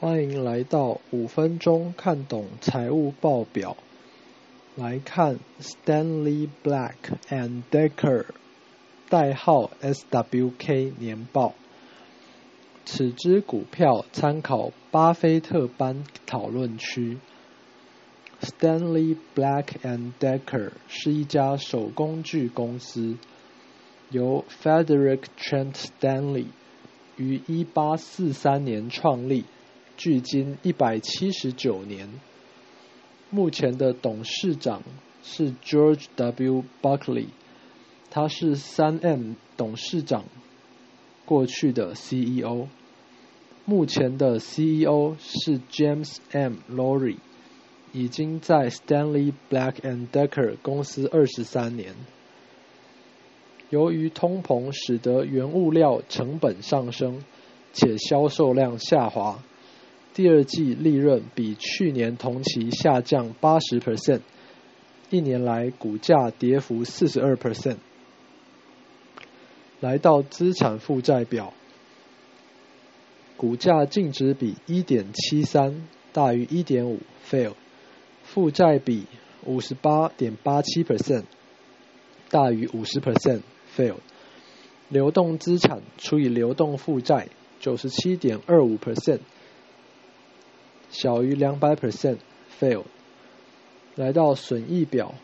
欢迎来到五分钟看懂财务报表。来看 Stanley Black and Decker，代号 SWK 年报。此支股票参考巴菲特班讨论区。Stanley Black and Decker 是一家手工具公司，由 Frederick Trent Stanley 于一八四三年创立。距今一百七十九年，目前的董事长是 George W. Buckley，他是三 M 董事长，过去的 CEO。目前的 CEO 是 James M. Lowry，已经在 Stanley Black and Decker 公司二十三年。由于通膨使得原物料成本上升，且销售量下滑。第二季利润比去年同期下降八十 percent，一年来股价跌幅四十二 percent。来到资产负债表，股价净值比一点七三大于一点五，fail；负债比五十八点八七 percent 大于五十 percent fail，流动资产除以流动负债九十七点二五 percent。小于两百 percent，fail。来到损益表，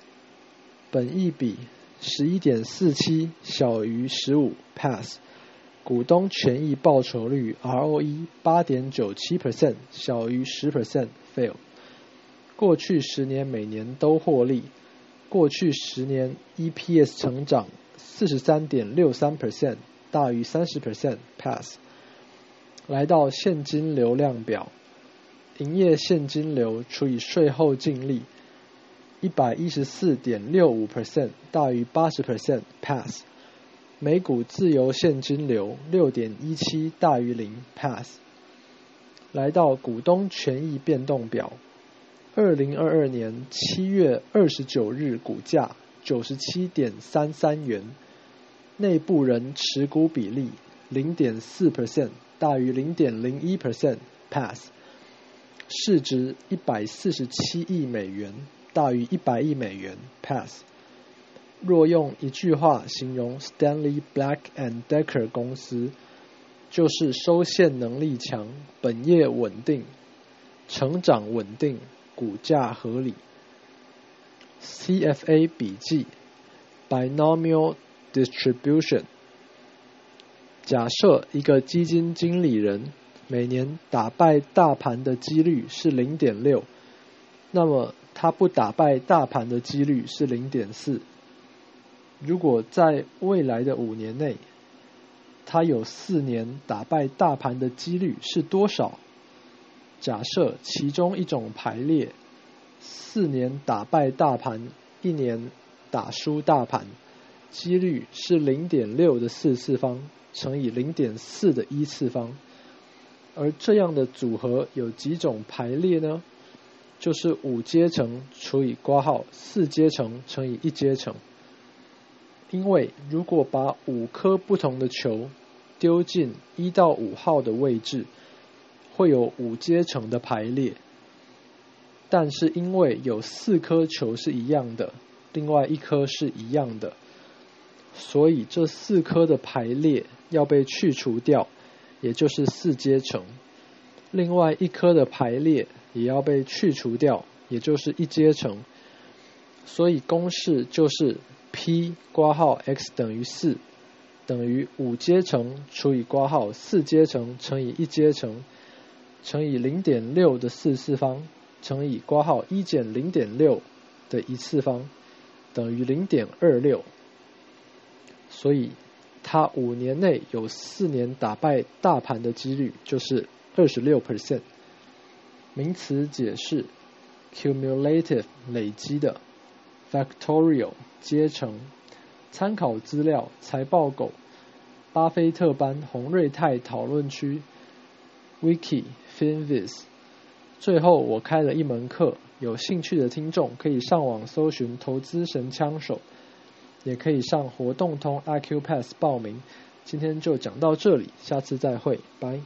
本益比十一点四七，小于十五，pass。股东权益报酬率 ROE 八点九七 percent，小于十 percent，fail。过去十年每年都获利，过去十年 EPS 成长四十三点六三 percent，大于三十 percent，pass。来到现金流量表。营业现金流除以税后净利，一百一十四点六五 percent 大于八十 percent pass。每股自由现金流六点一七大于零 pass。来到股东权益变动表，二零二二年七月二十九日股价九十七点三三元，内部人持股比例零点四 percent 大于零点零一 percent pass。市值一百四十七亿美元，大于一百亿美元，pass。若用一句话形容 Stanley Black and Decker 公司，就是收现能力强，本业稳定，成长稳定，股价合理。CFA 笔记：Binomial Distribution。假设一个基金经理人。每年打败大盘的几率是零点六，那么他不打败大盘的几率是零点四。如果在未来的五年内，他有四年打败大盘的几率是多少？假设其中一种排列，四年打败大盘，一年打输大盘，几率是零点六的四次方乘以零点四的一次方。而这样的组合有几种排列呢？就是五阶层除以括号四阶层乘以一阶层。因为如果把五颗不同的球丢进一到五号的位置，会有五阶层的排列。但是因为有四颗球是一样的，另外一颗是一样的，所以这四颗的排列要被去除掉。也就是四阶层，另外一颗的排列也要被去除掉，也就是一阶层。所以公式就是 P 括号 x 等于四，等于五阶层除以括号四阶层乘以一阶层，乘以零点六的四次方，乘以括号一减零点六的一次方，等于零点二六。所以。它五年内有四年打败大盘的几率就是二十六 percent。名词解释：cumulative 累积的，factorial 阶层。参考资料：财报狗、巴菲特班、洪瑞泰讨论区、Wiki、Finviz。最后，我开了一门课，有兴趣的听众可以上网搜寻“投资神枪手”。也可以上活动通 IQ Pass 报名，今天就讲到这里，下次再会，拜。